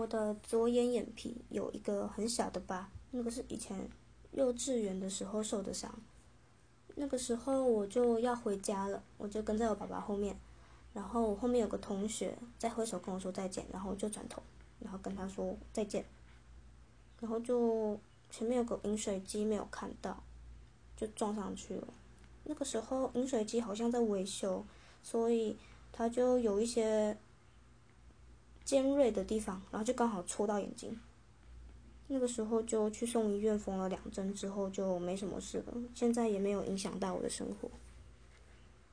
我的左眼眼皮有一个很小的疤，那个是以前幼稚园的时候受的伤。那个时候我就要回家了，我就跟在我爸爸后面，然后我后面有个同学在挥手跟我说再见，然后就转头，然后跟他说再见，然后就前面有个饮水机没有看到，就撞上去了。那个时候饮水机好像在维修，所以它就有一些尖锐的地方，然后就刚好戳到眼睛。那个时候就去送医院缝了两针，之后就没什么事了。现在也没有影响到我的生活。